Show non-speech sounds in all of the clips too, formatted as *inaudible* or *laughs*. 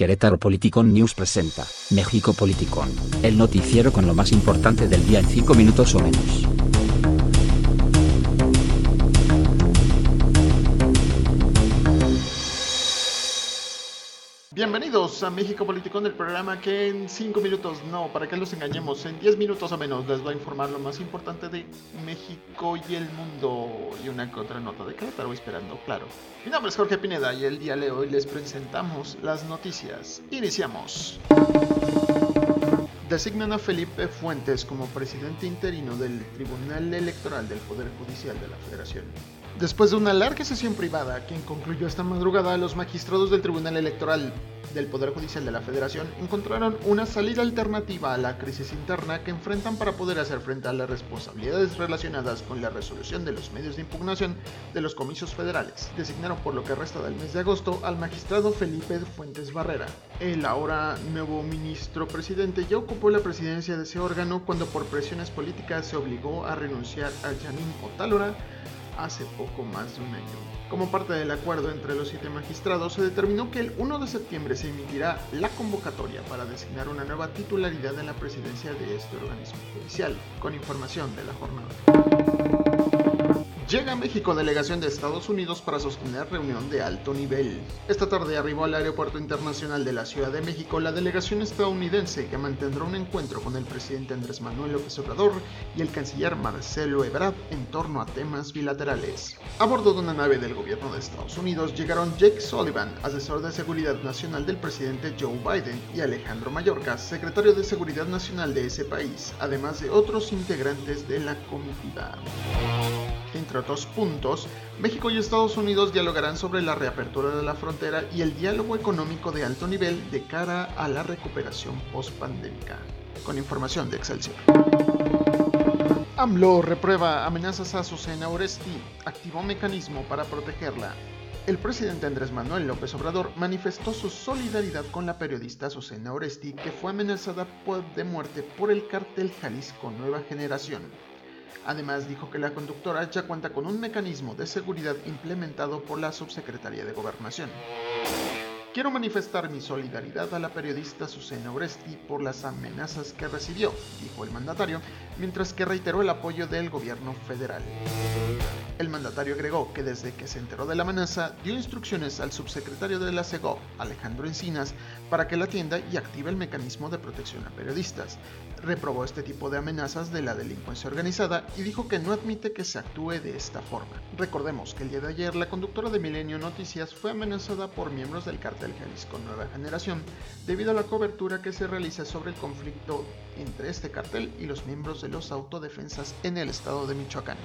Querétaro Politicon News presenta México Politicon, el noticiero con lo más importante del día en 5 minutos o menos. Bienvenidos a México Politicón, el programa que en 5 minutos, no, para que los engañemos, en 10 minutos o menos les va a informar lo más importante de México y el mundo y una que otra nota de Querétaro esperando, claro. Mi nombre es Jorge Pineda y el día de hoy les presentamos las noticias. Iniciamos. Designan a Felipe Fuentes como presidente interino del Tribunal Electoral del Poder Judicial de la Federación. Después de una larga sesión privada, quien concluyó esta madrugada, los magistrados del Tribunal Electoral del Poder Judicial de la Federación encontraron una salida alternativa a la crisis interna que enfrentan para poder hacer frente a las responsabilidades relacionadas con la resolución de los medios de impugnación de los comicios federales. Designaron por lo que resta del mes de agosto al magistrado Felipe Fuentes Barrera. El ahora nuevo ministro presidente ya ocupó la presidencia de ese órgano cuando por presiones políticas se obligó a renunciar a Janine Otálora hace poco más de un año. Como parte del acuerdo entre los siete magistrados, se determinó que el 1 de septiembre se emitirá la convocatoria para designar una nueva titularidad en la presidencia de este organismo judicial, con información de la jornada. Llega a México delegación de Estados Unidos para sostener reunión de alto nivel. Esta tarde arribó al Aeropuerto Internacional de la Ciudad de México la delegación estadounidense que mantendrá un encuentro con el presidente Andrés Manuel López Obrador y el canciller Marcelo Ebrard en torno a temas bilaterales. A bordo de una nave del gobierno de Estados Unidos llegaron Jake Sullivan, asesor de seguridad nacional del presidente Joe Biden, y Alejandro Mayorkas, secretario de seguridad nacional de ese país, además de otros integrantes de la comitiva. Entre otros puntos, México y Estados Unidos dialogarán sobre la reapertura de la frontera y el diálogo económico de alto nivel de cara a la recuperación post-pandémica. Con información de Excelsior. AMLO reprueba amenazas a Susana Oresti, activó mecanismo para protegerla. El presidente Andrés Manuel López Obrador manifestó su solidaridad con la periodista Susana Oresti, que fue amenazada de muerte por el cartel Jalisco Nueva Generación. Además dijo que la conductora ya cuenta con un mecanismo de seguridad implementado por la Subsecretaría de Gobernación. Quiero manifestar mi solidaridad a la periodista Susana Oresti por las amenazas que recibió, dijo el mandatario, mientras que reiteró el apoyo del gobierno federal. El mandatario agregó que desde que se enteró de la amenaza dio instrucciones al subsecretario de la CEGO, Alejandro Encinas, para que la atienda y active el mecanismo de protección a periodistas. Reprobó este tipo de amenazas de la delincuencia organizada y dijo que no admite que se actúe de esta forma. Recordemos que el día de ayer la conductora de Milenio Noticias fue amenazada por miembros del cartel Jalisco Nueva Generación debido a la cobertura que se realiza sobre el conflicto entre este cartel y los miembros de los autodefensas en el estado de Michoacán.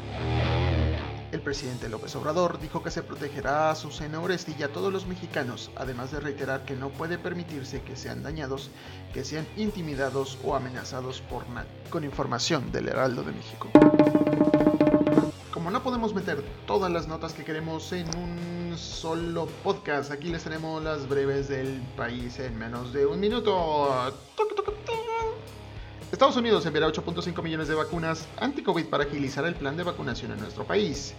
El presidente López Obrador dijo que se protegerá a Susana Oresti y a todos los mexicanos, además de reiterar que no puede permitirse que sean dañados, que sean intimidados o amenazados por nadie. Con información del Heraldo de México. Como no podemos meter todas las notas que queremos en un solo podcast, aquí les tenemos las breves del país en menos de un minuto. Estados Unidos enviará 8.5 millones de vacunas anti-COVID para agilizar el plan de vacunación en nuestro país.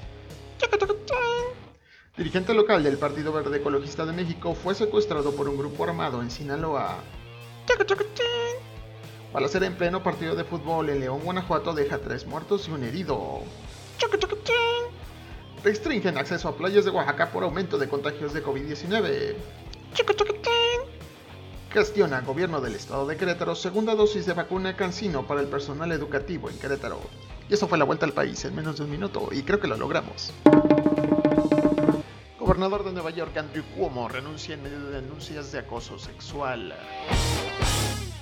Dirigente local del Partido Verde Ecologista de México fue secuestrado por un grupo armado en Sinaloa. ser en pleno partido de fútbol en León, Guanajuato deja tres muertos y un herido. Restringen acceso a playas de Oaxaca por aumento de contagios de COVID-19. Gestiona Gobierno del Estado de Querétaro segunda dosis de vacuna Cancino para el personal educativo en Querétaro. Y eso fue la vuelta al país en menos de un minuto y creo que lo logramos. Gobernador de Nueva York Andrew Cuomo renuncia en medio de denuncias de acoso sexual.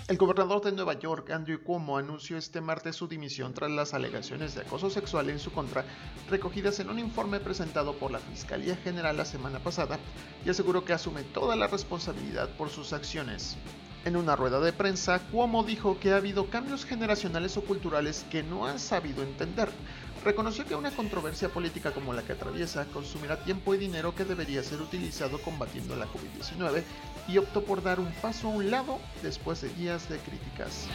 El gobernador de Nueva York, Andrew Cuomo, anunció este martes su dimisión tras las alegaciones de acoso sexual en su contra recogidas en un informe presentado por la Fiscalía General la semana pasada y aseguró que asume toda la responsabilidad por sus acciones. En una rueda de prensa, Cuomo dijo que ha habido cambios generacionales o culturales que no han sabido entender. Reconoció que una controversia política como la que atraviesa consumirá tiempo y dinero que debería ser utilizado combatiendo la COVID-19 y optó por dar un paso a un lado después de días de críticas.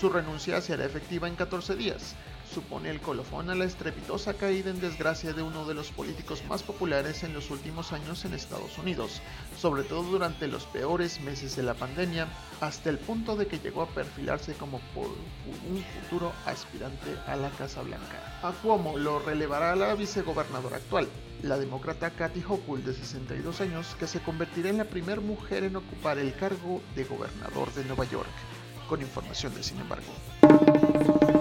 Su renuncia será efectiva en 14 días. Supone el colofón a la estrepitosa caída en desgracia de uno de los políticos más populares en los últimos años en Estados Unidos, sobre todo durante los peores meses de la pandemia, hasta el punto de que llegó a perfilarse como un futuro aspirante a la Casa Blanca. A Cuomo lo relevará la vicegobernadora actual, la demócrata Kathy Hochul de 62 años, que se convertirá en la primera mujer en ocupar el cargo de gobernador de Nueva York, con información de sin embargo.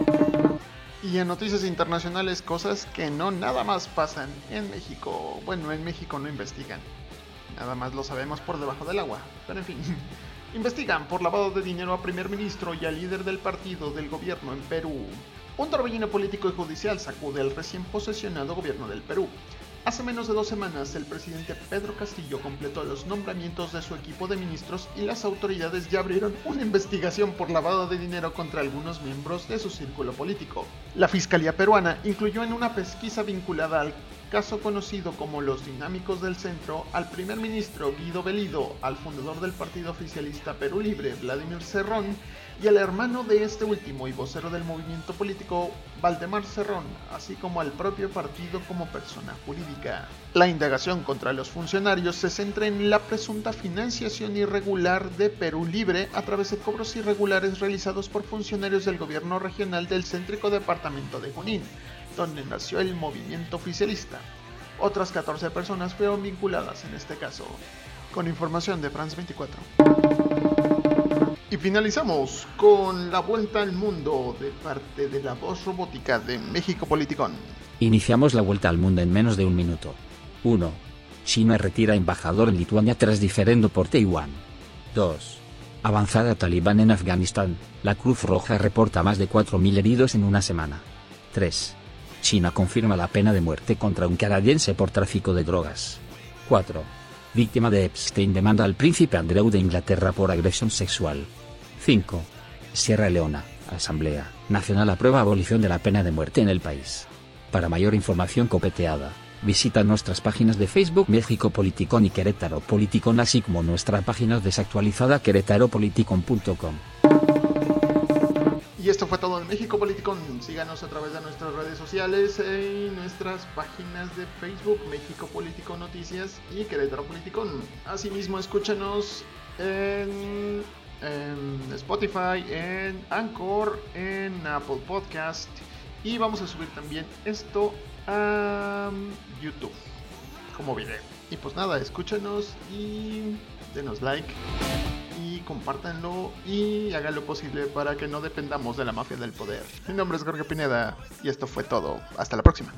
Y en noticias internacionales, cosas que no nada más pasan en México. Bueno, en México no investigan. Nada más lo sabemos por debajo del agua. Pero en fin. *laughs* Investigan por lavado de dinero a primer ministro y al líder del partido del gobierno en Perú. Un torbellino político y judicial sacude el recién posesionado gobierno del Perú. Hace menos de dos semanas, el presidente Pedro Castillo completó los nombramientos de su equipo de ministros y las autoridades ya abrieron una investigación por lavado de dinero contra algunos miembros de su círculo político. La Fiscalía peruana incluyó en una pesquisa vinculada al caso conocido como los dinámicos del centro al primer ministro Guido Belido, al fundador del partido oficialista Perú Libre, Vladimir Cerrón, y al hermano de este último y vocero del movimiento político, Valdemar Cerrón, así como al propio partido como persona jurídica. La indagación contra los funcionarios se centra en la presunta financiación irregular de Perú Libre a través de cobros irregulares realizados por funcionarios del gobierno regional del céntrico departamento de Junín, donde nació el movimiento oficialista. Otras 14 personas fueron vinculadas en este caso. Con información de France 24. Y finalizamos con la vuelta al mundo de parte de la voz robótica de México Politicón. Iniciamos la vuelta al mundo en menos de un minuto. 1. China retira embajador en Lituania tras diferendo por Taiwán. 2. Avanzada talibán en Afganistán, la Cruz Roja reporta más de 4.000 heridos en una semana. 3. China confirma la pena de muerte contra un canadiense por tráfico de drogas. 4. Víctima de Epstein demanda al príncipe Andrew de Inglaterra por agresión sexual. 5. Sierra Leona, Asamblea Nacional aprueba abolición de la pena de muerte en el país. Para mayor información copeteada, visita nuestras páginas de Facebook México Politicón y Querétaro Politicón así como nuestra página desactualizada querétaropoliticón.com. Y esto fue todo en México Politicón. Síganos a través de nuestras redes sociales y nuestras páginas de Facebook México Político Noticias y Querétaro Politicón. Asimismo, escúchanos en Spotify, en Anchor, en Apple Podcast y vamos a subir también esto a YouTube como video. Y pues nada, escúchenos y denos like compártanlo y hagan lo posible para que no dependamos de la mafia del poder. Mi nombre es Jorge Pineda y esto fue todo. Hasta la próxima.